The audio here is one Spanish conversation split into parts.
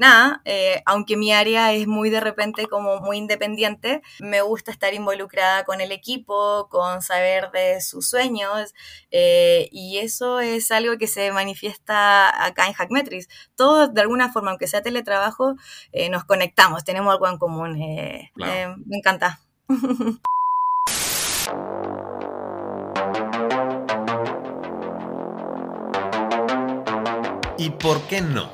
nada, eh, aunque mi área es muy de repente como muy independiente, me gusta estar involucrada con el equipo, con saber de sus sueños, eh, y eso es algo que se manifiesta acá en Hackmetrics. Todos, de alguna forma, aunque sea teletrabajo, eh, nos conectamos, tenemos algo en común. me encanta. ¿Y por qué no?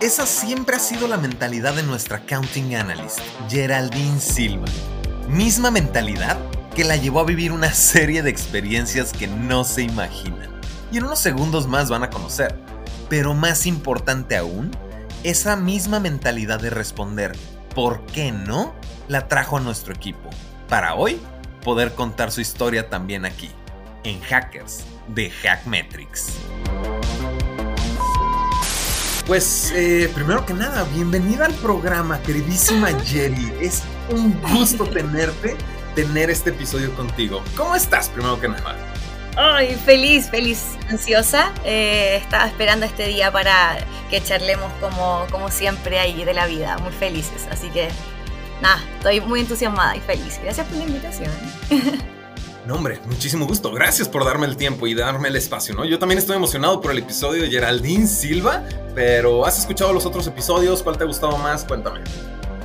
Esa siempre ha sido la mentalidad de nuestra accounting analyst, Geraldine Silva. Misma mentalidad que la llevó a vivir una serie de experiencias que no se imaginan. Y en unos segundos más van a conocer. Pero más importante aún, esa misma mentalidad de responder ¿por qué no? la trajo a nuestro equipo. Para hoy, poder contar su historia también aquí, en Hackers de Hackmetrics. Pues eh, primero que nada, bienvenida al programa, queridísima Jerry. Es un gusto tenerte, tener este episodio contigo. ¿Cómo estás, primero que nada? Ay, feliz, feliz, ansiosa. Eh, estaba esperando este día para que charlemos como, como siempre ahí de la vida, muy felices. Así que, nada, estoy muy entusiasmada y feliz. Gracias por la invitación. No, hombre, muchísimo gusto. Gracias por darme el tiempo y darme el espacio, ¿no? Yo también estoy emocionado por el episodio de Geraldine Silva, pero ¿has escuchado los otros episodios? ¿Cuál te ha gustado más? Cuéntame.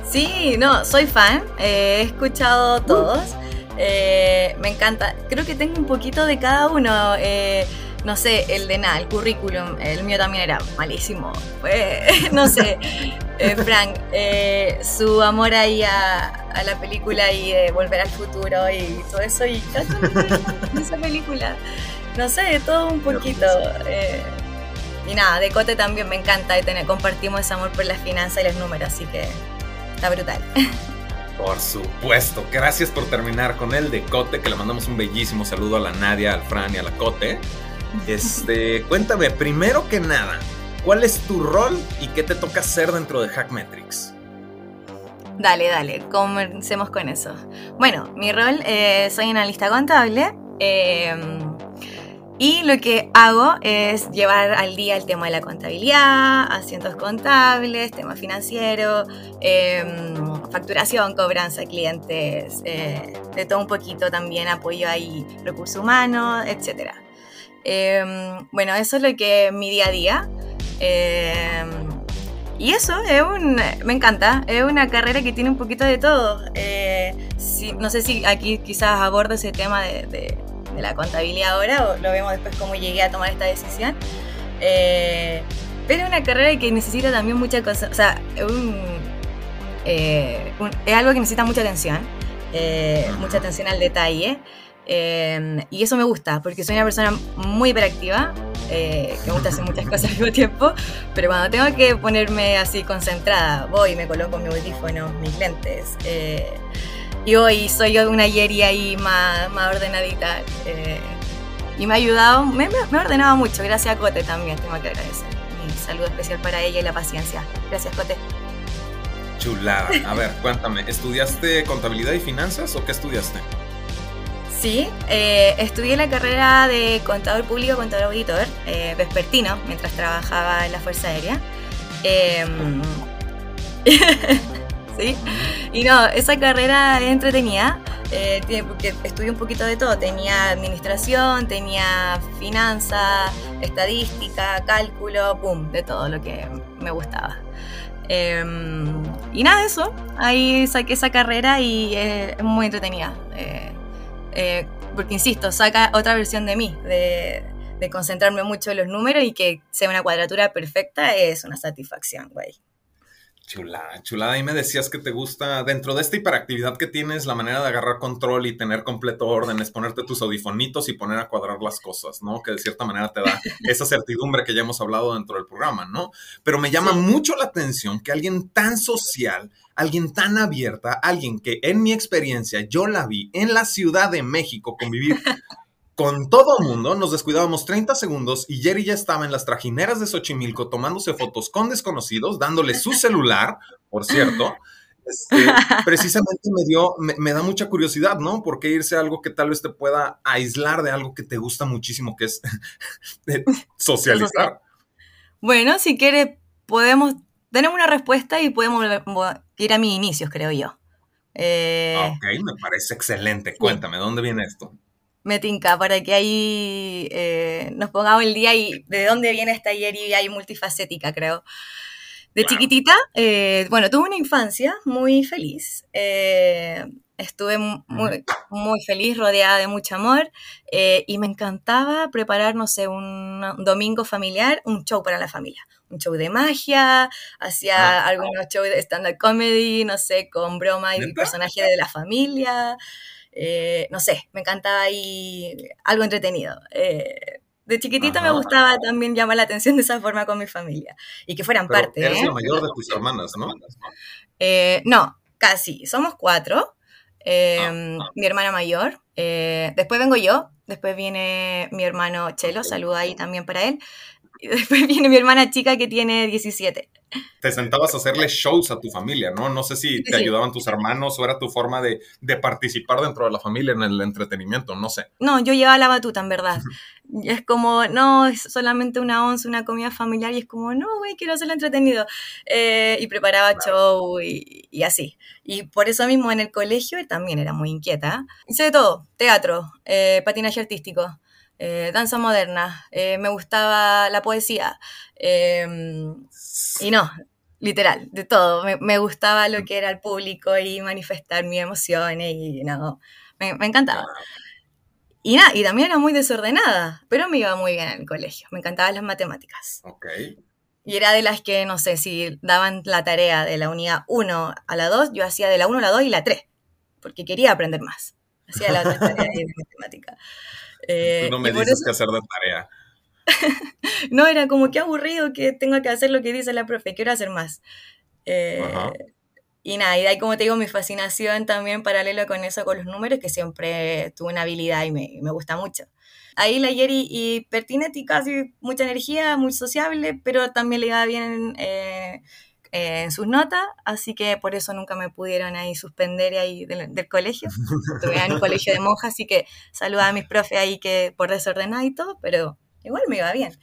Sí, no, soy fan. Eh, he escuchado todos. Eh, me encanta. Creo que tengo un poquito de cada uno. Eh, no sé, el de nada, el currículum, el mío también era malísimo. no sé, eh, Frank, eh, su amor ahí a, la película y de volver al futuro y todo eso, y esa película, no sé, todo un poquito. Eh, y nada, de Cote también me encanta y tener, compartimos ese amor por las finanzas y los números, así que está brutal. Por supuesto, gracias por terminar con el de Cote, que le mandamos un bellísimo saludo a la Nadia, al Fran y a la Cote. Este, cuéntame, primero que nada, ¿cuál es tu rol y qué te toca hacer dentro de Hackmetrics? Dale, dale, comencemos con eso. Bueno, mi rol, eh, soy analista contable em, y lo que hago es llevar al día el tema de la contabilidad, asientos contables, tema financiero, em, facturación, cobranza clientes, eh, de todo un poquito también apoyo ahí recursos humanos, etcétera. Em, bueno, eso es lo que mi día a día. Em, y eso es un, me encanta, es una carrera que tiene un poquito de todo. Eh, no sé si aquí quizás abordo ese tema de, la contabilidad ahora o lo vemos después cómo llegué a tomar esta decisión. Eh, pero es una carrera que necesita también mucha cosa, o sea, eh, es algo que necesita mucha atención, mucha atención al detalle. Em, y eso me gusta, porque soy una persona muy hiperactiva, eh, que me gusta hacer muchas cosas al mismo tiempo, pero cuando tengo que ponerme así concentrada, voy, me coloco mis audífonos, mis lentes. Eh, y hoy soy una Yeri ahí más, más ordenadita. Eh, y me ha ayudado, me, me, ha ordenado mucho, gracias a Cote también, tengo que agradecer. Mi saludo especial para ella y la paciencia. Gracias, Cote. Chulada. A ver, cuéntame, ¿estudiaste contabilidad y finanzas o qué estudiaste? Sí, eh, estudié la carrera de contador público, contador auditor, eh, vespertino, mientras trabajaba en la Fuerza Aérea. Em, sí, y no, esa carrera es entretenida, eh, porque estudié un poquito de todo. Tenía administración, tenía finanzas, estadística, cálculo, pum, de todo lo que me gustaba. Em, y nada, eso. Ahí saqué esa carrera y es muy entretenida. Eh, porque insisto, saca otra versión de mí, de, concentrarme mucho en los números y que sea una cuadratura perfecta es una satisfacción, güey. Chulada, chulada. Y me decías que te gusta, dentro de esta hiperactividad que tienes, la manera de agarrar control y tener completo orden es ponerte tus audifonitos y poner a cuadrar las cosas, ¿no? Que de cierta manera te da esa certidumbre que ya hemos hablado dentro del programa, ¿no? Pero me llama mucho la atención que alguien tan social alguien tan abierta, alguien que en mi experiencia yo la vi en la Ciudad de México convivir con todo el mundo, nos descuidábamos 30 segundos y Jerry ya estaba en las trajineras de Xochimilco tomándose fotos con desconocidos, dándole su celular, por cierto. Este, precisamente me dio, me, da mucha curiosidad, ¿no? ¿Por qué irse a algo que tal vez te pueda aislar de algo que te gusta muchísimo, que es socializar? Bueno, si quiere, podemos tenemos una respuesta y podemos ir a mis inicios, creo yo. Eh, ok, me parece excelente. Cuéntame, ¿dónde viene esto? Me tinca, para que ahí eh, nos pongamos el día y de dónde viene esta y hay multifacética, creo. De chiquitita, eh, bueno, tuve una infancia muy feliz. estuve muy, muy, feliz, rodeada de mucho amor y me encantaba preparar, no sé, un domingo familiar, un show para la familia un show de magia, hacía ah. algunos shows de stand-up comedy, no sé, con broma y personaje de la familia. Eh, no sé, me encantaba ahí algo entretenido. Eh, de chiquitita me gustaba también llamar la atención de esa forma con mi familia y que fueran parte. Eres la mayor de tus hermanas, ¿no? Eh, no, casi. Somos cuatro. Em, ah, ah. Mi hermana mayor. después vengo yo. Después viene mi hermano Chelo. Saluda ahí también para él. Y después viene mi hermana chica que tiene 17. Te sentabas a hacerle shows a tu familia, ¿no? No sé si te ayudaban tus hermanos o era tu forma de, de, participar dentro de la familia en el entretenimiento, no sé. No, yo llevaba la batuta, en verdad. es como, no, es solamente una once, una comida familiar, y es como, no, güey, quiero hacerlo entretenido. Eh, y preparaba show y, y, así. Y por eso mismo en el colegio también era muy inquieta. Hice de todo, teatro, eh, patinaje artístico. Eh, danza moderna, eh, me gustaba la poesía. Em, y no, literal, de todo. Me, gustaba lo que era el público y manifestar mis emociones y no, me, encantaba. Y nada, y también era muy desordenada, pero me iba muy bien en el colegio. Me encantaban las matemáticas. Y era de las que, no sé, si daban la tarea de la unidad 1 a la 2, yo hacía de la 1 a la 2 y la 3, porque quería aprender más. Hacía la otra tarea de matemática. Eh, no me dices qué hacer de tarea. no, era como que aburrido que tengo que hacer lo que dice la profe, quiero hacer más. Eh, y nada, y de ahí como te digo, mi fascinación también paralelo con eso, con los números, que siempre tuve una habilidad y me, me gusta mucho. Ahí la Yeri y Pertinetti casi mucha energía, muy sociable, pero también le iba bien eh, eh, en sus notas, así que por eso nunca me pudieron ahí suspender ahí del, colegio. Estuve en un colegio de monjas, así que saludaba a mis profes ahí que por desordenado y todo, pero igual me iba bien.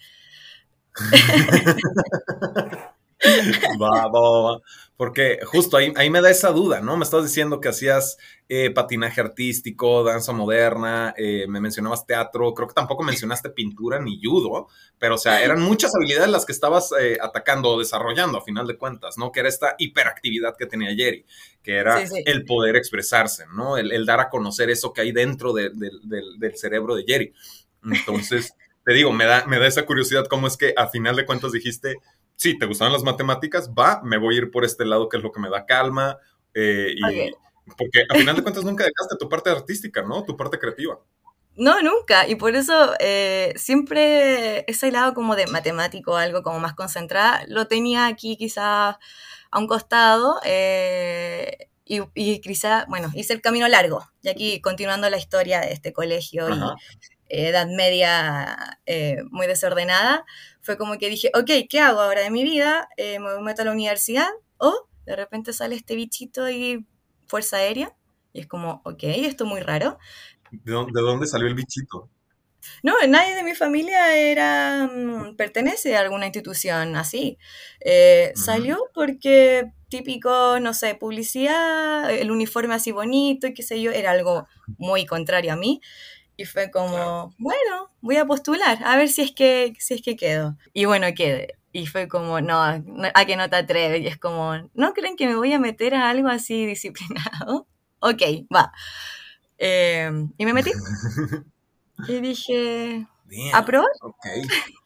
va, va, va, Porque justo ahí, ahí me da esa duda, ¿no? Me estás diciendo que hacías eh, patinaje artístico, danza moderna, eh, me mencionabas teatro, creo que tampoco mencionaste pintura ni judo, pero o sea, eran muchas habilidades las que estabas eh, atacando o desarrollando a final de cuentas, ¿no? Que era esta hiperactividad que tenía Jerry, que era el poder expresarse, ¿no? El, dar a conocer eso que hay dentro del cerebro de Jerry. Entonces, te digo, me da, me da esa curiosidad cómo es que a final de cuentas dijiste, sí, te gustaban las matemáticas, va, me voy a ir por este lado que es lo que me da calma. Eh, y, Porque a final de cuentas nunca dejaste tu parte artística, ¿no? Tu parte creativa. No, nunca. Y por eso eh, siempre ese lado como de matemático, algo como más concentrada, lo tenía aquí quizás a un costado. Eh, y, y, quizá, bueno, hice el camino largo. Y aquí continuando la historia de este colegio y edad media muy desordenada, fue como que dije, ok, ¿qué hago ahora de mi vida? Eh, me meto a la universidad o de repente sale este bichito y fuerza aérea y es como, ok, esto es muy raro. ¿De dónde, salió el bichito? No, nadie de mi familia era mm, pertenece a alguna institución así. Eh, salió porque típico, no sé, publicidad, el uniforme así bonito y qué sé yo, era algo muy contrario a mí. Y fue como, bueno, voy a postular, a ver si es que, si es que quedo. Y bueno, quedé. Y fue como, no, a que no te atreves. Y es como, ¿no creen que me voy a meter a algo así disciplinado? ok, va. Em, y me metí. y dije, ¿a probar? Ok.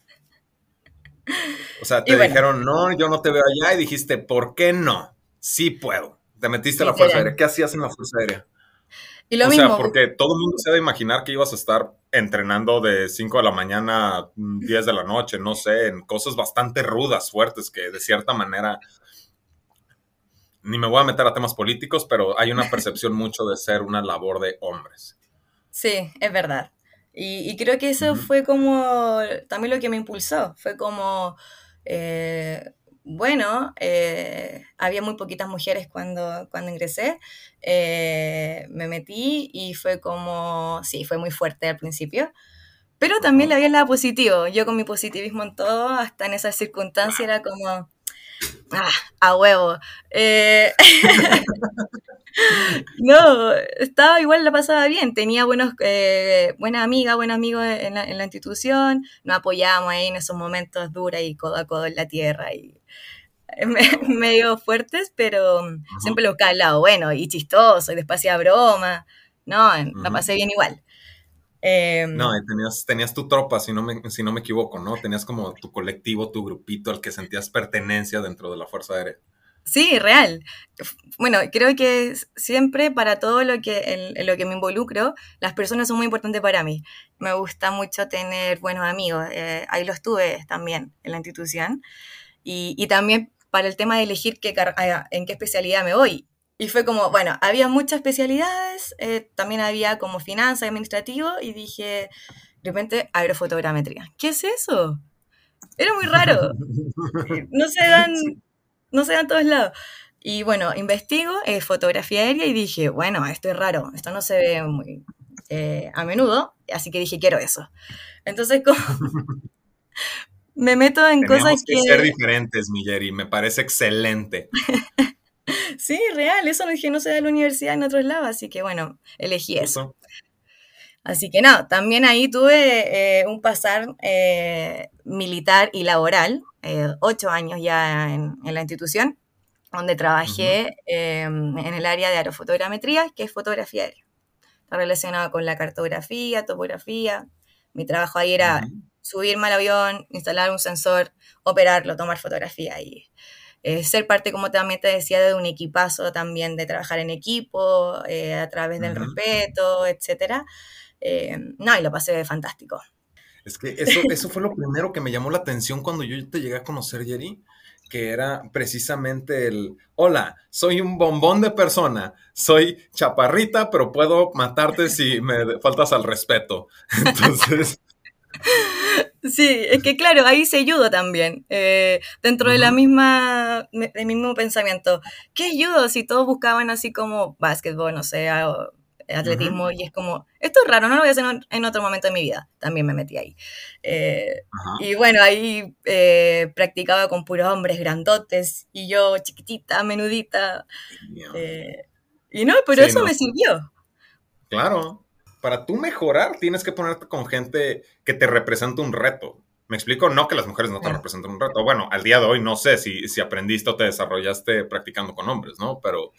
O sea, te dijeron, no, yo no te veo allá. Y dijiste, ¿por qué no? Sí puedo. Te metiste a la Fuerza Aérea. ¿Qué hacías en la Fuerza Aérea? Y lo o sea, porque todo el mundo se debe imaginar que ibas a estar entrenando de 5 de la mañana a 10 de la noche, no sé, en cosas bastante rudas, fuertes, que de cierta manera, ni me voy a meter a temas políticos, pero hay una percepción mucho de ser una labor de hombres. Sí, es verdad. Y, creo que eso fue como también lo que me impulsó, fue como... Eh, bueno, eh, había muy poquitas mujeres cuando, cuando ingresé, eh, me metí y fue como, sí, fue muy fuerte al principio, pero también le había el lado positivo, yo con mi positivismo en todo, hasta en esa circunstancia era como, Ah, a huevo. Eh, no, estaba igual, la pasaba bien. Tenía buenos, eh, buenas amigas, buenos amigos en la, en la, institución. Nos apoyábamos ahí en esos momentos duros y codo a codo en la tierra y medio fuertes, pero siempre lo buscaba al lado bueno y chistoso y después hacía broma. No, la pasé bien igual. Em, no, tenías, tenías tu tropa, si no, me, si no me equivoco, ¿no? Tenías como tu colectivo, tu grupito al que sentías pertenencia dentro de la Fuerza Aérea. Sí, real. Bueno, creo que siempre para todo lo que, en, lo que me involucro, las personas son muy importantes para mí. Me gusta mucho tener buenos amigos. Eh, ahí los tuve también en la institución. Y, y también para el tema de elegir qué, en qué especialidad me voy. Y fue como, bueno, había muchas especialidades, eh, también había como finanzas administrativo, y dije, de repente, aerofotogrametría. ¿Qué es eso? Era muy raro. No se dan, no se dan todos lados. Y bueno, investigo eh, fotografía aérea y dije, bueno, esto es raro, esto no se ve muy eh, a menudo, así que dije, quiero eso. Entonces, como me meto en cosas que... que ser diferentes, Milleri, me parece excelente. Sí, real, eso no dije, no se da en la universidad en otros lados, así que bueno, elegí eso. Así que no, también ahí tuve eh, un pasar eh, militar y laboral, eh, ocho años ya en, la institución, donde trabajé em, en el área de aerofotogrametría, que es fotografía aérea. Está relacionado con la cartografía, topografía. Mi trabajo ahí era subirme al avión, instalar un sensor, operarlo, tomar fotografía y eh, ser parte, como también te decía, de un equipazo también, de trabajar en equipo, eh, a través del respeto, etcétera. Eh, no, y lo pasé fantástico. Es que eso, eso fue lo primero que me llamó la atención cuando yo te llegué a conocer, Jerry, que era precisamente el, hola, soy un bombón de persona, soy chaparrita, pero puedo matarte si me faltas al respeto. Entonces, Sí, es que claro, ahí se ayuda también. Eh, dentro de la misma, del mismo pensamiento. ¿Qué ayuda si todos buscaban así como básquetbol, no sé, atletismo? Y es como, esto es raro, no lo voy a hacer en otro momento de mi vida. También me metí ahí. Eh, y bueno, ahí eh, practicaba con puros hombres grandotes y yo chiquitita, menudita. y no, pero eso me sirvió. Claro, para tú mejorar, tienes que ponerte con gente que te represente un reto. ¿Me explico? No que las mujeres no te representen un reto. Bueno, al día de hoy no sé si, si aprendiste o te desarrollaste practicando con hombres, ¿no? Pero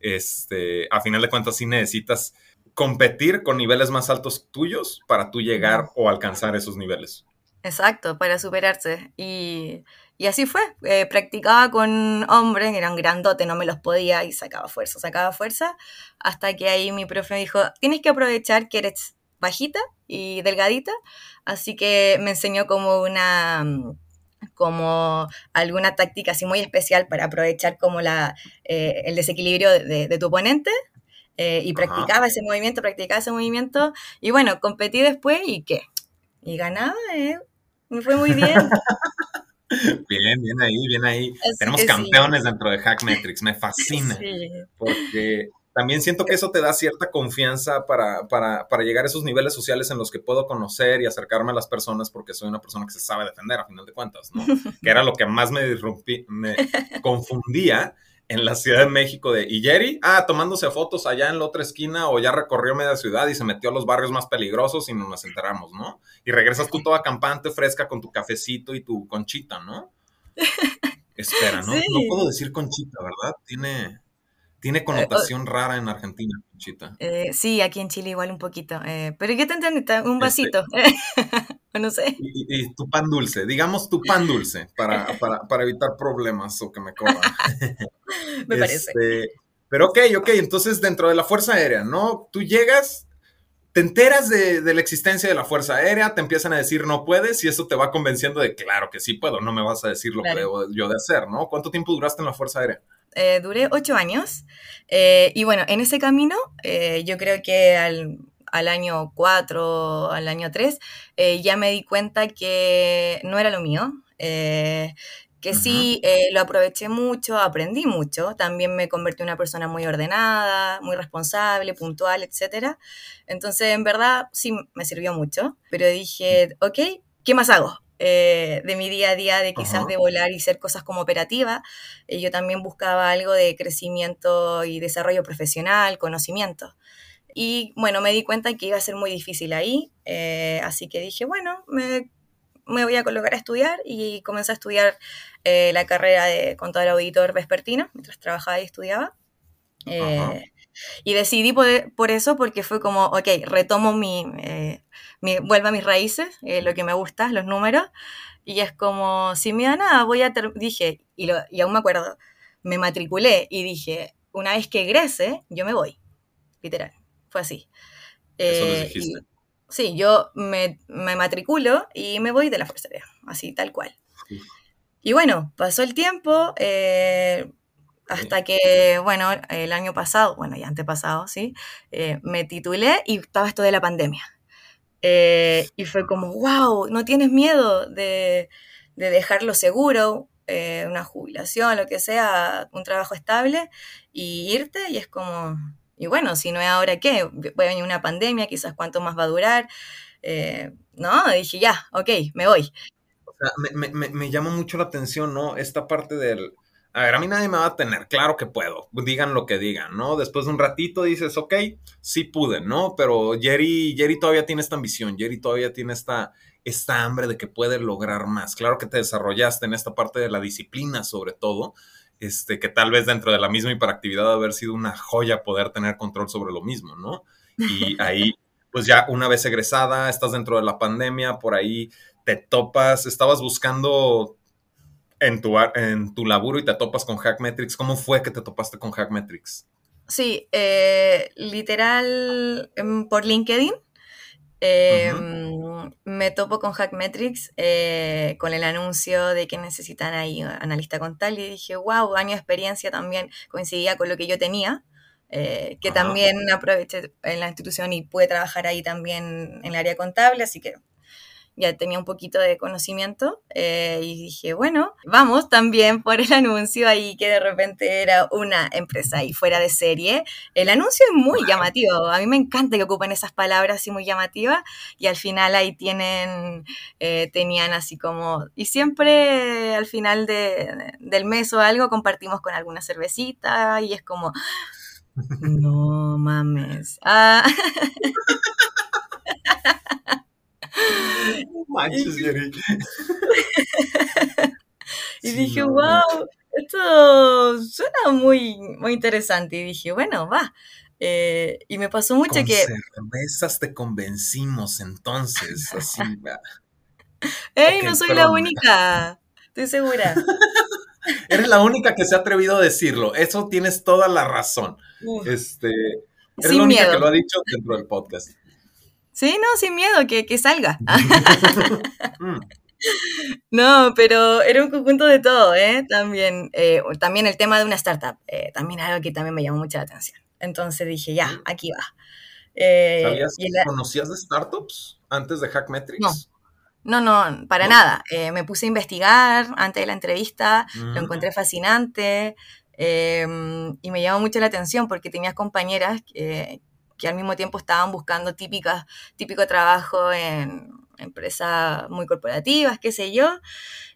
este, a final de cuentas sí necesitas competir con niveles más altos tuyos para tú llegar o alcanzar esos niveles. Exacto, para superarse. Y, y así fue. Eh, practicaba con hombres, eran grandotes, no me los podía y sacaba fuerza, sacaba fuerza. Hasta que ahí mi profe me dijo: Tienes que aprovechar que eres bajita y delgadita. Así que me enseñó como una como alguna táctica así muy especial para aprovechar como la, eh, el desequilibrio de, tu oponente. Eh, y practicaba ese movimiento, practicaba ese movimiento. Y bueno, competí después y ¿qué? Y ganaba, Me fue muy bien. Bien, bien ahí, bien ahí. Tenemos campeones dentro de Hackmetrics, me fascina. Porque también siento que eso te da cierta confianza para, para, para, llegar a esos niveles sociales en los que puedo conocer y acercarme a las personas porque soy una persona que se sabe defender a final de cuentas, ¿no? que era lo que más me, me confundía en la Ciudad de México de, ¿y Jerry? Ah, tomándose fotos allá en la otra esquina o ya recorrió media ciudad y se metió a los barrios más peligrosos y nos enteramos, ¿no? Y regresas tú toda campante, fresca, con tu cafecito y tu conchita, ¿no? Espera, ¿no? No puedo decir conchita, ¿verdad? Tiene, tiene eh, connotación rara en Argentina, conchita. Eh, sí, aquí en Chile igual un poquito. Eh, pero ¿qué te entendí? Un este vasito. no sé. Y, tu pan dulce, digamos tu pan dulce, para, para, evitar problemas o que me corran. me parece. Este, pero ok, ok, entonces dentro de la Fuerza Aérea, ¿no? Tú llegas, te enteras de, la existencia de la Fuerza Aérea, te empiezan a decir no puedes y eso te va convenciendo de claro que sí puedo, no me vas a decir lo que debo yo de hacer, ¿no? ¿Cuánto tiempo duraste en la Fuerza Aérea? Eh, duré ocho años eh, y bueno, en ese camino eh, yo creo que al, al año 4, al año 3, eh, ya me di cuenta que no era lo mío. Que sí, lo aproveché mucho, aprendí mucho, también me convertí en una persona muy ordenada, muy responsable, puntual, etc. Entonces, en verdad, sí, me sirvió mucho, pero dije, ok, ¿qué más hago? Eh, de mi día a día, de quizás de volar y hacer cosas como operativa. Eh, yo también buscaba algo de crecimiento y desarrollo profesional, conocimiento. Y bueno, me di cuenta que iba a ser muy difícil ahí, eh, así que dije, bueno, me, me, voy a colocar a estudiar y comencé a estudiar la carrera de contador auditor vespertino, mientras trabajaba y estudiaba. y decidí por, por, eso porque fue como, ok, retomo mi, vuelvo a mis raíces, eh, lo que me gusta, los números, y es como, si me da nada, voy a, dije, y, lo, y aún me acuerdo, me matriculé y dije, una vez que egrese, yo me voy, literal, fue así. Eso eh, dijiste. sí, yo me, me, matriculo y me voy de la Fuerza Aérea, así tal cual. Y bueno, pasó el tiempo, eh, hasta que, bueno, el año pasado, bueno, ya antepasado, sí, me titulé y estaba esto de la pandemia. Eh, y fue como, wow, no tienes miedo de, de dejarlo seguro, eh, una jubilación, lo que sea, un trabajo estable, y irte, y es como, y bueno, si no es ahora qué, voy a venir una pandemia, quizás cuánto más va a durar. Eh, no, dije, ya, ok, me voy. O sea, me, me, me llama mucho la atención, ¿no? Esta parte del, a ver, a mí nadie me va a tener, claro que puedo, digan lo que digan, ¿no? Después de un ratito dices, ok, sí pude, ¿no? Pero Jerry, Jerry todavía tiene esta ambición, Jerry todavía tiene esta, esta hambre de que puede lograr más. Claro que te desarrollaste en esta parte de la disciplina, sobre todo, este, que tal vez dentro de la misma hiperactividad haber sido una joya poder tener control sobre lo mismo, ¿no? Y ahí, pues ya una vez egresada, estás dentro de la pandemia, por ahí te topas, estabas buscando en tu, en tu laburo y te topas con Hackmetrics. ¿Cómo fue que te topaste con Hackmetrics? Sí, eh, literal em, por LinkedIn. Em, me topo con Hackmetrics eh, con el anuncio de que necesitan ahí analista contable y dije, wow, año de experiencia también coincidía con lo que yo tenía, eh, que también aproveché en la institución y pude trabajar ahí también en el área contable, así que ya tenía un poquito de conocimiento eh, y dije, bueno, vamos también por el anuncio ahí que de repente era una empresa ahí fuera de serie. El anuncio es muy llamativo, a mí me encanta que ocupen esas palabras así muy llamativas y al final ahí tienen, eh, tenían así como, y siempre al final de, del mes o algo compartimos con alguna cervecita y es como... No mames. Ah. manches, y dije, wow, esto suena muy, muy interesante. Y dije, bueno, va. Eh, y me pasó mucho Con que. cervezas te convencimos entonces, así. ¡Ey, no soy la única! Estoy segura. Eres la única que se ha atrevido a decirlo. Eso tienes toda la razón. Este, eres la única que lo ha dicho dentro del podcast. Sí, no, sin miedo, que, que salga. no, pero era un conjunto de todo, ¿eh? También, eh, también el tema de una startup, eh, también algo que también me llamó mucha atención. Entonces dije, ya, aquí va. Eh, ¿Sabías, ¿Conocías de startups antes de Hackmetrics? No. No, no, para nada. me puse a investigar antes de la entrevista, lo mm. encontré fascinante em, y me llamó mucho la atención porque tenías compañeras que, que al mismo tiempo estaban buscando típicas, típico trabajo en empresas muy corporativas, qué sé yo,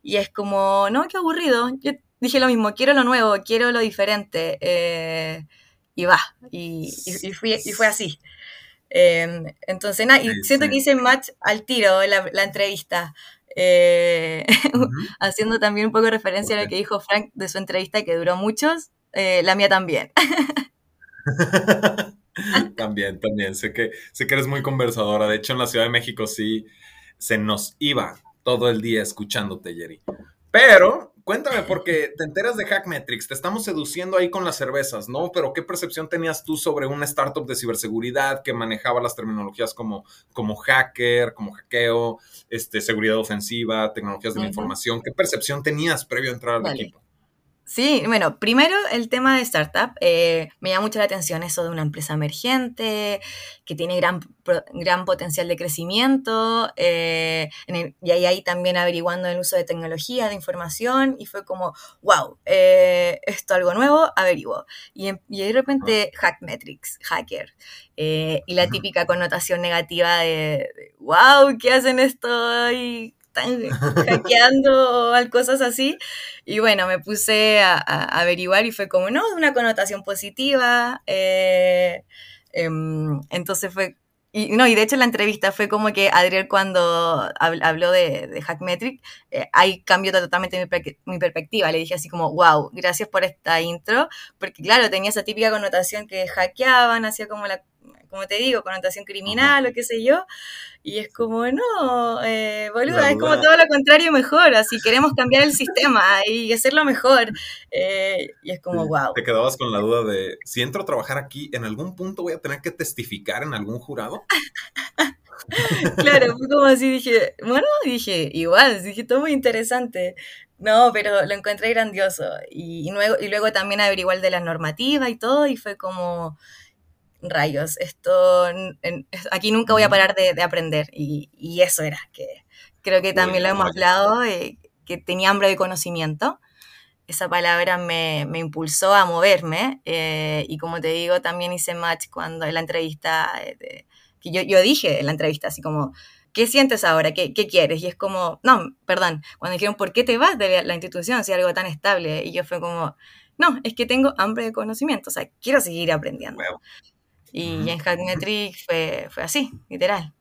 y es como, no, qué aburrido. Yo dije lo mismo, quiero lo nuevo, quiero lo diferente, eh, y va, y, y, fue así. Em, entonces, nada, y siento que hice match al tiro la, la entrevista. Eh, haciendo también un poco referencia a lo que dijo Frank de su entrevista, que duró muchos, eh, la mía también. también, también. Sé que, sé que eres muy conversadora. De hecho, en la Ciudad de México sí se nos iba todo el día escuchándote, Jerry. Pero cuéntame, porque te enteras de Hackmetrics, te estamos seduciendo ahí con las cervezas, ¿no? Pero ¿qué percepción tenías tú sobre una startup de ciberseguridad que manejaba las terminologías como, como hacker, como hackeo, este, seguridad ofensiva, tecnologías de la información? ¿Qué percepción tenías previo a entrar al equipo? Sí, bueno, primero el tema de startup. Eh, me llama mucho la atención eso de una empresa emergente, que tiene gran, gran potencial de crecimiento, eh, y ahí, ahí también averiguando el uso de tecnología, de información, y fue como, wow, eh, esto algo nuevo, averiguo. Y, y de repente, Hackmetrics, hacker, y la típica connotación negativa de, wow, ¿qué hacen esto? Y están hackeando o cosas así. Y bueno, me puse a, averiguar y fue como, no, una connotación positiva. Eh, em, entonces fue y, no, y de hecho la entrevista fue como que Adriel cuando habló de, Hackmetric, eh, ahí cambió totalmente mi, mi, perspectiva. Le dije así como, wow, gracias por esta intro, porque claro, tenía esa típica connotación que hackeaban, hacía como la como te digo, connotación criminal o qué sé yo. Y es como, no, eh, boluda, es como todo lo contrario mejor, así queremos cambiar el sistema y hacerlo mejor. Eh, y es como, wow. ¿Te quedabas con la duda de, si entro a trabajar aquí, ¿en algún punto voy a tener que testificar en algún jurado? claro, fue como así, dije, bueno, dije, igual, dije, todo muy interesante. No, pero lo encontré grandioso. Y, y, luego, y luego también averiguar de la normativa y todo, y fue como, rayos, esto, aquí nunca voy a parar de, aprender. Y, eso era, que creo que también lo hemos hablado, eh, que tenía hambre de conocimiento. Esa palabra me, impulsó a moverme eh, y como te digo, también hice match cuando en la entrevista, eh, que yo, yo dije en la entrevista, así como, ¿qué sientes ahora? ¿Qué, ¿Qué, quieres? Y es como, no, perdón, cuando dijeron, ¿por qué te vas de la institución si algo tan estable? Y yo fue como, no, es que tengo hambre de conocimiento, o sea, quiero seguir aprendiendo. Y en Hackmetric fue, fue así, literal.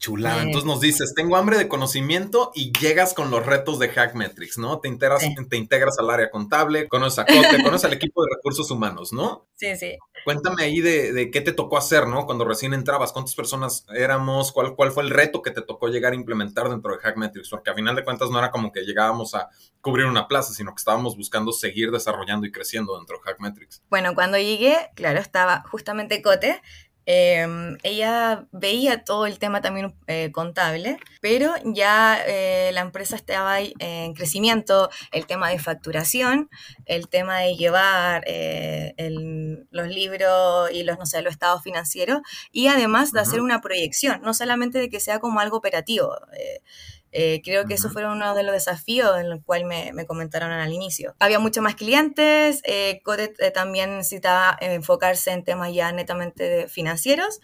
Chulada. Entonces nos dices, tengo hambre de conocimiento y llegas con los retos de Hackmetrics, ¿no? Te integras, te integras al área contable, conoces a Cote, conoces al equipo de recursos humanos, ¿no? Sí, sí. Cuéntame ahí de, qué te tocó hacer, ¿no? Cuando recién entrabas, cuántas personas éramos, cuál, cuál fue el reto que te tocó llegar a implementar dentro de Hackmetrics, porque a final de cuentas no era como que llegábamos a cubrir una plaza, sino que estábamos buscando seguir desarrollando y creciendo dentro de Hackmetrics. Bueno, cuando llegué, claro, estaba justamente Cote, Em, ella veía todo el tema también eh, contable, pero ya eh, la empresa estaba en crecimiento, el tema de facturación, el tema de llevar eh, los libros y los, no sé, los estados financieros, y además de hacer una proyección, no solamente de que sea como algo operativo. Eh, creo que eso fue uno de los desafíos en los cuales me, me, comentaron al inicio. Había muchos más clientes, eh, eh, también necesitaba enfocarse en temas ya netamente financieros,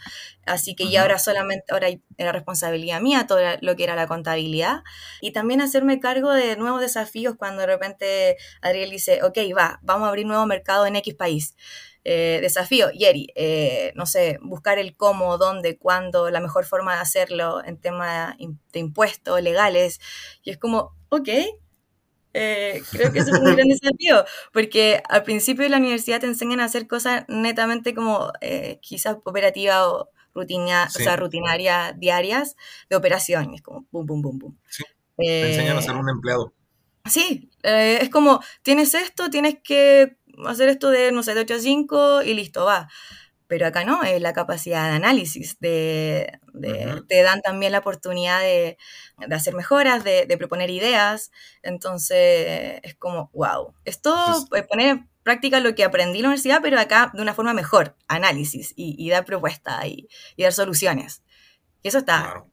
así que ya ahora solamente, ahora era responsabilidad mía todo lo que era la contabilidad y también hacerme cargo de nuevos desafíos cuando de repente Adriel dice, ok, va, vamos a abrir nuevo mercado en X país. Eh, desafío, Yeri, eh, no sé, buscar el cómo, dónde, cuándo, la mejor forma de hacerlo en tema de impuestos legales. Y es como, ok, eh, creo que eso es un gran desafío, porque al principio de la universidad te enseñan a hacer cosas netamente como quizás operativas o, rutina, o sea, rutinarias diarias de operaciones, como pum, pum, pum, pum. Sí. te enseñan a ser un empleado. Sí, es como, tienes esto, tienes que hacer esto de, no sé, de 8 a 5 y listo, va. Pero acá no, es la capacidad de análisis, de, te dan también la oportunidad de, hacer mejoras, de, proponer ideas. Entonces es como, wow. Esto es poner en práctica lo que aprendí en la universidad, pero acá de una forma mejor, análisis y, dar propuestas y, dar soluciones. Y eso está,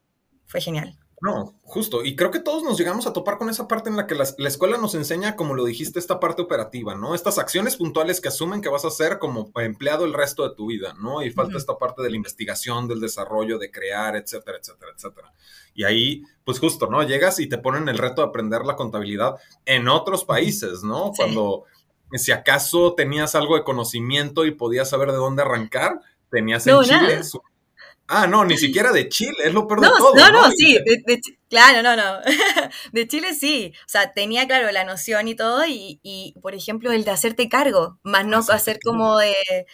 fue genial. No, justo. Y creo que todos nos llegamos a topar con esa parte en la que la, escuela nos enseña, como lo dijiste, esta parte operativa, ¿no? Estas acciones puntuales que asumen que vas a hacer como empleado el resto de tu vida, ¿no? Y falta esta parte de la investigación, del desarrollo, de crear, etcétera, etcétera, etcétera. Y ahí, pues justo, ¿no? Llegas y te ponen el reto de aprender la contabilidad en otros países, ¿no? Cuando, si acaso tenías algo de conocimiento y podías saber de dónde arrancar, tenías en Chile Ah, no, ni siquiera de Chile, es lo peor de todo. No, no, sí, claro, no, no. de Chile sí. O sea, tenía, claro, la noción y todo, y, por ejemplo, el de hacerte cargo, más no hacer como de,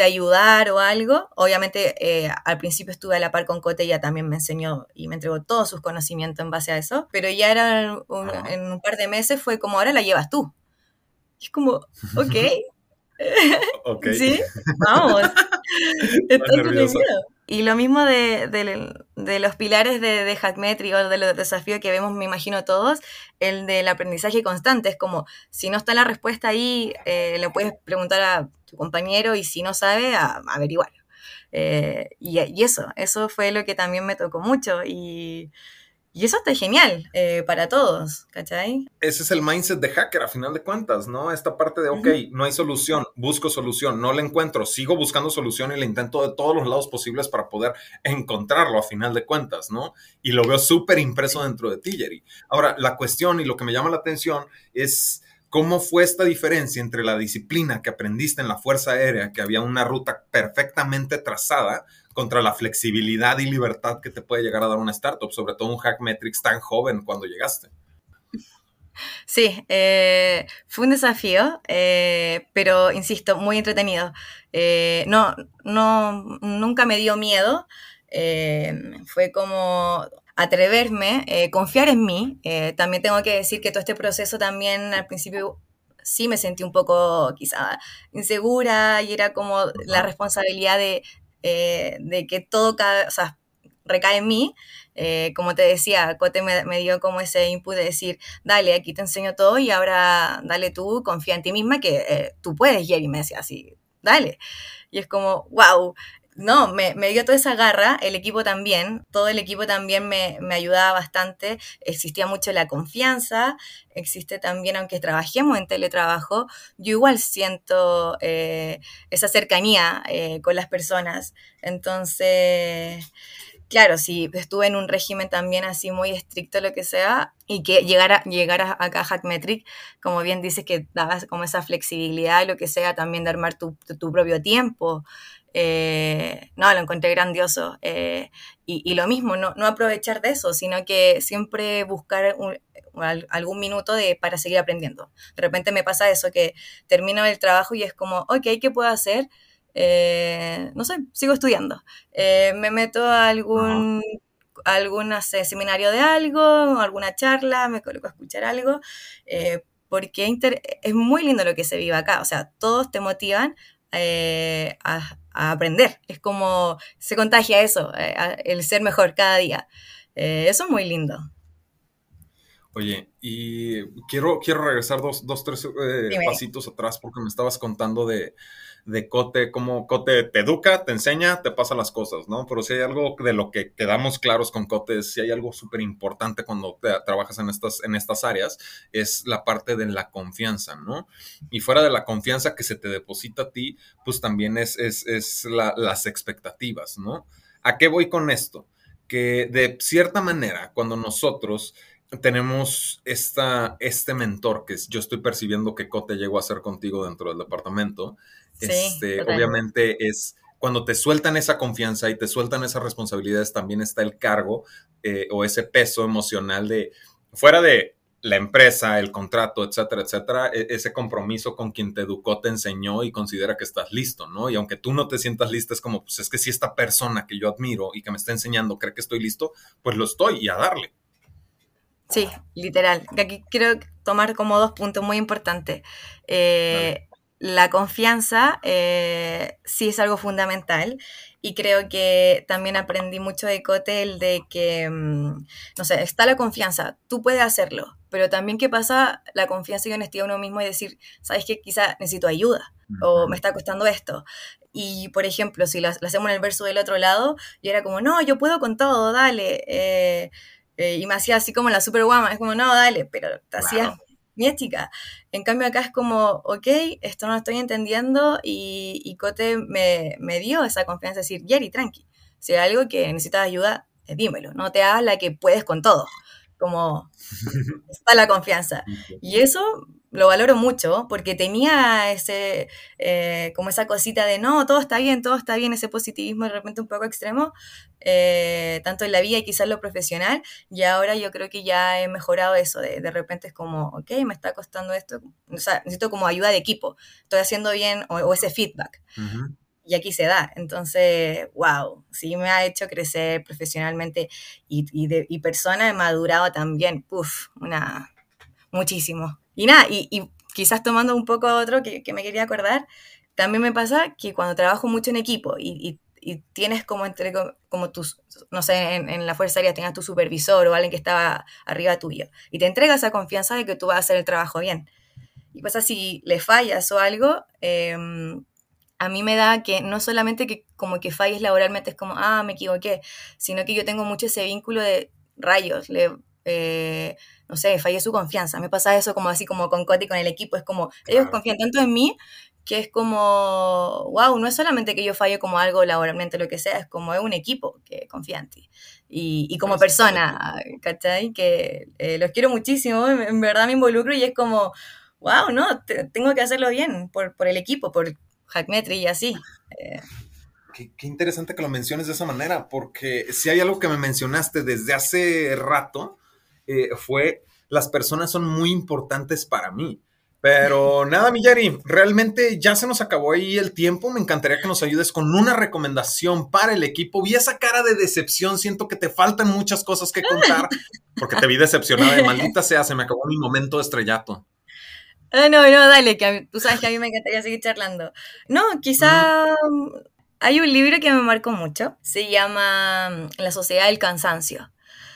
ayudar o algo. Obviamente, eh, al principio estuve a la par con Cote, ella también me enseñó y me entregó todos sus conocimientos en base a eso, pero ya era en un par de meses fue como, ahora la llevas tú. Y es como, ok. ok. Sí, vamos. Y lo mismo de, los pilares de, de o de los desafíos que vemos, me imagino todos, el del aprendizaje constante. Es como, si no está la respuesta ahí, eh, le puedes preguntar a tu compañero y si no sabe, a, averiguar. Eh, y, eso, eso fue lo que también me tocó mucho. Y eso está genial eh, para todos, ¿cachai? Ese es el mindset de hacker, a final de cuentas, ¿no? Esta parte de, ok, no hay solución, busco solución, no la encuentro, sigo buscando solución y la intento de todos los lados posibles para poder encontrarlo, a final de cuentas, ¿no? Y lo veo súper impreso dentro de ti, Jerry. Ahora, la cuestión y lo que me llama la atención es ¿Cómo fue esta diferencia entre la disciplina que aprendiste en la Fuerza Aérea, que había una ruta perfectamente trazada, contra la flexibilidad y libertad que te puede llegar a dar una startup, sobre todo un Hackmetrics tan joven cuando llegaste? Sí, eh, fue un desafío, eh, pero insisto, muy entretenido. Eh, no, no, nunca me dio miedo. fue como atreverme, confiar en mí. También tengo que decir que todo este proceso también al principio sí me sentí un poco quizá insegura y era como la responsabilidad de, eh, de que todo o sea, recae en mí. como te decía, Cote me, dio como ese input de decir, dale, aquí te enseño todo y ahora dale tú, confía en ti misma que tú puedes, Jerry, me decía así, dale. Y es como, wow, no, me, dio toda esa garra, el equipo también, todo el equipo también me, ayudaba bastante, existía mucho la confianza, existe también, aunque trabajemos en teletrabajo, yo igual siento eh, esa cercanía eh, con las personas. Entonces, claro, si estuve en un régimen también así muy estricto, lo que sea, y que llegara, llegara acá a Hackmetric, como bien dices, que dabas como esa flexibilidad, lo que sea, también de armar tu, tu propio tiempo. Eh, no, lo encontré grandioso. Eh, y, lo mismo, no, aprovechar de eso, sino que siempre buscar algún minuto de, para seguir aprendiendo. De repente me pasa eso, que termino el trabajo y es como, ok, ¿qué puedo hacer? Eh, no sé, sigo estudiando. me meto a algún, algún seminario de algo, alguna charla, me coloco a escuchar algo, porque es muy lindo lo que se vive acá. O sea, todos te motivan a, a aprender. Es como se contagia eso, eh, el ser mejor cada día. Eh, eso es muy lindo. Oye, y quiero, quiero regresar dos, dos tres eh, pasitos atrás porque me estabas contando de, de Cote, cómo Cote te educa, te enseña, te pasa las cosas, ¿no? Pero si hay algo de lo que quedamos claros con Cote, si hay algo súper importante cuando trabajas en estas, en estas áreas, es la parte de la confianza, ¿no? Y fuera de la confianza que se te deposita a ti, pues también es, es, las expectativas, ¿no? ¿A qué voy con esto? Que de cierta manera, cuando nosotros tenemos esta, este mentor que yo estoy percibiendo que Cote llegó a ser contigo dentro del departamento, este, obviamente es cuando te sueltan esa confianza y te sueltan esas responsabilidades, también está el cargo eh, o ese peso emocional de, fuera de la empresa, el contrato, etcétera, etcétera, e, ese compromiso con quien te educó, te enseñó y considera que estás listo, ¿no? Y aunque tú no te sientas listo, es como, pues es que si esta persona que yo admiro y que me está enseñando cree que estoy listo, pues lo estoy y a darle. Sí, literal. Aquí quiero tomar como dos puntos muy importantes. Eh, la confianza eh, sí es algo fundamental y creo que también aprendí mucho de Cote el de que, mm, no sé, está la confianza, tú puedes hacerlo, pero también qué pasa la confianza y honestidad a uno mismo y decir, sabes que quizá necesito ayuda o me está costando esto. Y, por ejemplo, si lo, hacemos en el verso del otro lado, yo era como, no, yo puedo con todo, dale. Eh, eh, y me hacía así como la superwoman, es como, no, dale, pero te hacías mística. En cambio acá es como, ok, esto no lo estoy entendiendo y, y Cote me, me, dio esa confianza de decir, Jerry, tranqui, si hay algo que necesitas ayuda, eh, dímelo, no te hagas la que puedes con todo, como está la confianza. Y eso lo valoro mucho porque tenía ese, eh, como esa cosita de no, todo está bien, todo está bien, ese positivismo de repente un poco extremo, eh, tanto en la vida y quizás lo profesional, y ahora yo creo que ya he mejorado eso, de, de repente es como, ok, me está costando esto, o sea, necesito como ayuda de equipo, estoy haciendo bien, o, ese feedback. Y aquí se da. Entonces, wow, sí me ha hecho crecer profesionalmente y, y, de, y persona he madurado también. Uf, una, muchísimo. Y nada, y, quizás tomando un poco otro que, me quería acordar, también me pasa que cuando trabajo mucho en equipo y, tienes como entre como tus, no sé, en, la Fuerza Aérea tengas tu supervisor o alguien que estaba arriba tuyo y te entrega esa confianza de que tú vas a hacer el trabajo bien. Y pasa si le fallas o algo, em, a mí me da que no solamente que como que falles laboralmente es como, ah, me equivoqué, sino que yo tengo mucho ese vínculo de rayos, le, eh, no sé, fallé su confianza. Me pasa eso como así como con Coti, con el equipo, es como, ellos confían tanto en mí que es como, wow, no es solamente que yo falle como algo laboralmente, lo que sea, es como es un equipo que confía en ti. Y, y como persona, ¿cachai? Que eh, los quiero muchísimo, en, verdad me involucro y es como, wow, no, tengo que hacerlo bien por, por el equipo, por Hackmetry y así. Eh. Qué, interesante que lo menciones de esa manera, porque si hay algo que me mencionaste desde hace rato, eh, fue las personas son muy importantes para mí. Pero nada, Millari, realmente ya se nos acabó ahí el tiempo. Me encantaría que nos ayudes con una recomendación para el equipo. Vi esa cara de decepción, siento que te faltan muchas cosas que contar, porque te vi decepcionada de maldita sea, se me acabó mi momento de estrellato. Ah, no, no, dale, que tú sabes que a mí me encantaría seguir charlando. No, quizá hay un libro que me marcó mucho, se llama La sociedad del cansancio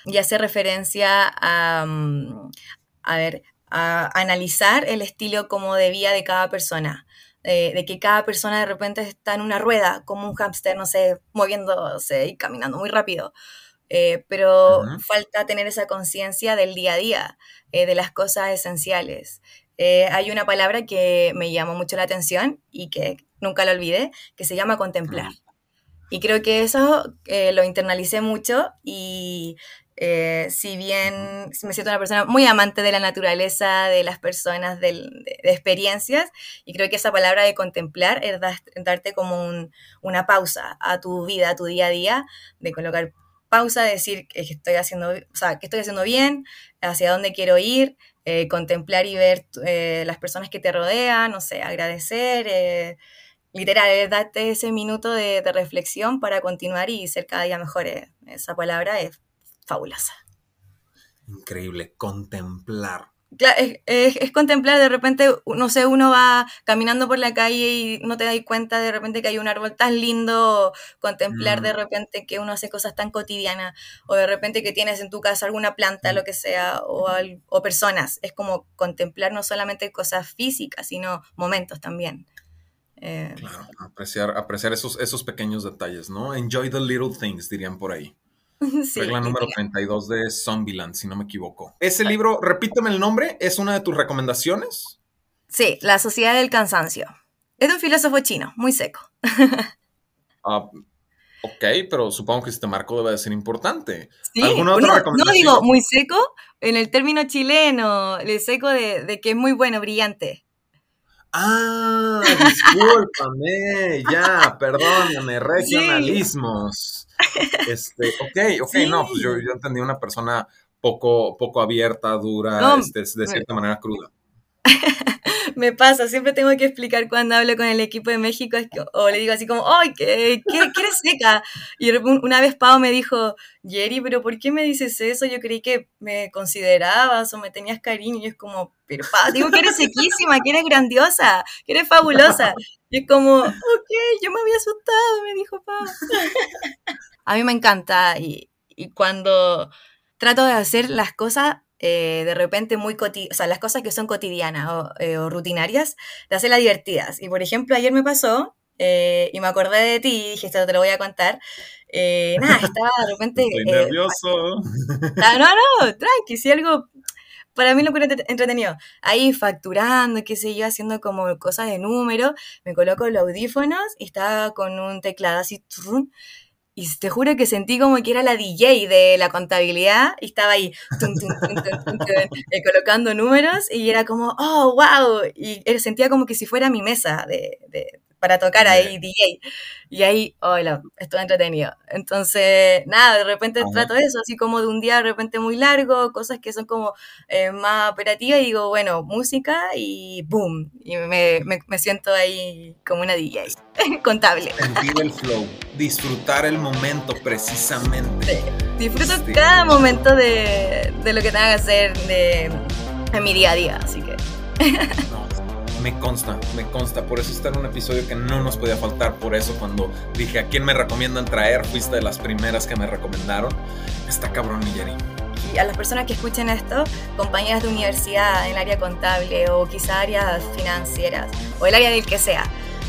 y hace referencia a, mm, a ver, a analizar el estilo como de vida de cada persona. de que cada persona de repente está en una rueda, como un hámster, no sé, moviéndose y caminando muy rápido. Eh, pero falta tener esa conciencia del día a día, eh, de las cosas esenciales. Eh, hay una palabra que me llamó mucho la atención y que nunca la olvidé, que se llama contemplar. Y creo que eso lo internalicé mucho y eh, si bien me siento una persona muy amante de la naturaleza, de las personas, de, experiencias, y creo que esa palabra de contemplar es darte como una pausa a tu vida, a tu día a día, de colocar pausa, decir que estoy haciendo, o sea, que estoy haciendo bien, hacia dónde quiero ir, eh, contemplar y ver eh, las personas que te rodean, no sé, agradecer, literal, darte ese minuto de, de, reflexión para continuar y ser cada día mejor. esa palabra es fabulosa. Increíble, contemplar. es, contemplar, de repente, no sé, uno va caminando por la calle y no te das cuenta de repente que hay un árbol tan lindo, contemplar de mm. repente que uno hace cosas tan cotidianas, o de repente que tienes en tu casa alguna planta, lo mm. que sea, o, o personas. Es como contemplar no solamente cosas físicas, sino momentos también. Eh, claro, apreciar, apreciar esos, esos pequeños detalles, ¿no? Enjoy the little things, dirían por ahí. Regla número 32 de Zombieland, si no me equivoco. Ese libro, repíteme el nombre, ¿es una de tus recomendaciones? Sí, La Sociedad del Cansancio. Es de un filósofo chino, muy seco. Ah, ok, pero supongo que este marco debe de ser importante. Sí, ¿Alguna otra no, digo muy seco en el término chileno, el seco de que es muy bueno, brillante. Ah, discúlpame, ya, perdóname, regionalismos. Este, ok, ok, no, pues yo, yo entendí una persona poco, poco abierta, dura, este, de cierta manera cruda. me pasa, siempre tengo que explicar cuando hablo con el equipo de México o le digo así como, ¡ay, qué, qué, eres seca! Y una vez Pau me dijo, Jerry, pero ¿por qué me dices eso? Yo creí que me considerabas o me tenías cariño. Y es como, pero Pau, digo que eres sequísima, que eres grandiosa, que eres fabulosa. Y es como, ok, yo me había asustado, me dijo Pau. A mí me encanta y, y cuando trato de hacer las cosas eh, de repente muy o sea, las cosas que son cotidianas o, eh, rutinarias, de hacerlas divertidas. Y por ejemplo, ayer me pasó, eh, y me acordé de ti y dije, esto te lo voy a contar. nada, estaba de repente... Estoy nervioso. no, no, tranqui, si algo... Para mí lo que entretenido. Ahí facturando, qué sé yo, haciendo como cosas de número, me coloco los audífonos y estaba con un teclado así, y te juro que sentí como que era la DJ de la contabilidad y estaba ahí eh, colocando números y era como, oh, wow. Y sentía como que si fuera mi mesa de, para tocar ahí DJ. Y ahí, hola, estuvo entretenido. Entonces, nada, de repente trato eso, así como de un día de repente muy largo, cosas que son como eh, más operativas, y digo, bueno, música y boom. Y me, me, siento ahí como una DJ contable. Sentir el flow, disfrutar el momento precisamente. Disfruto este, cada momento de, de, lo que tenga que hacer de, en mi día a día, así que... Me consta, me consta. Por eso está en un episodio que no nos podía faltar. Por eso cuando dije a quién me recomiendan traer, fuiste de las primeras que me recomendaron. Está cabrón, Jerry. Y a las personas que escuchen esto, compañeras de universidad en área contable o quizá áreas financieras o el área del que sea,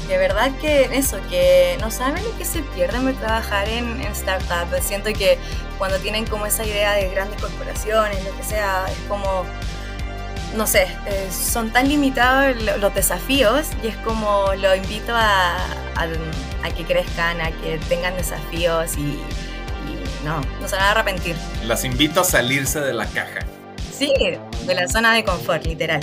de verdad que eso, que no saben lo que se pierden de trabajar en, en startups. Siento que cuando tienen como esa idea de grandes corporaciones, lo que sea, es como, no sé, eh, son tan limitados los desafíos y es como lo invito a, a, que crezcan, a que tengan desafíos y, y no, no se van a arrepentir. Las invito a salirse de la caja. Sí, de la zona de confort, literal.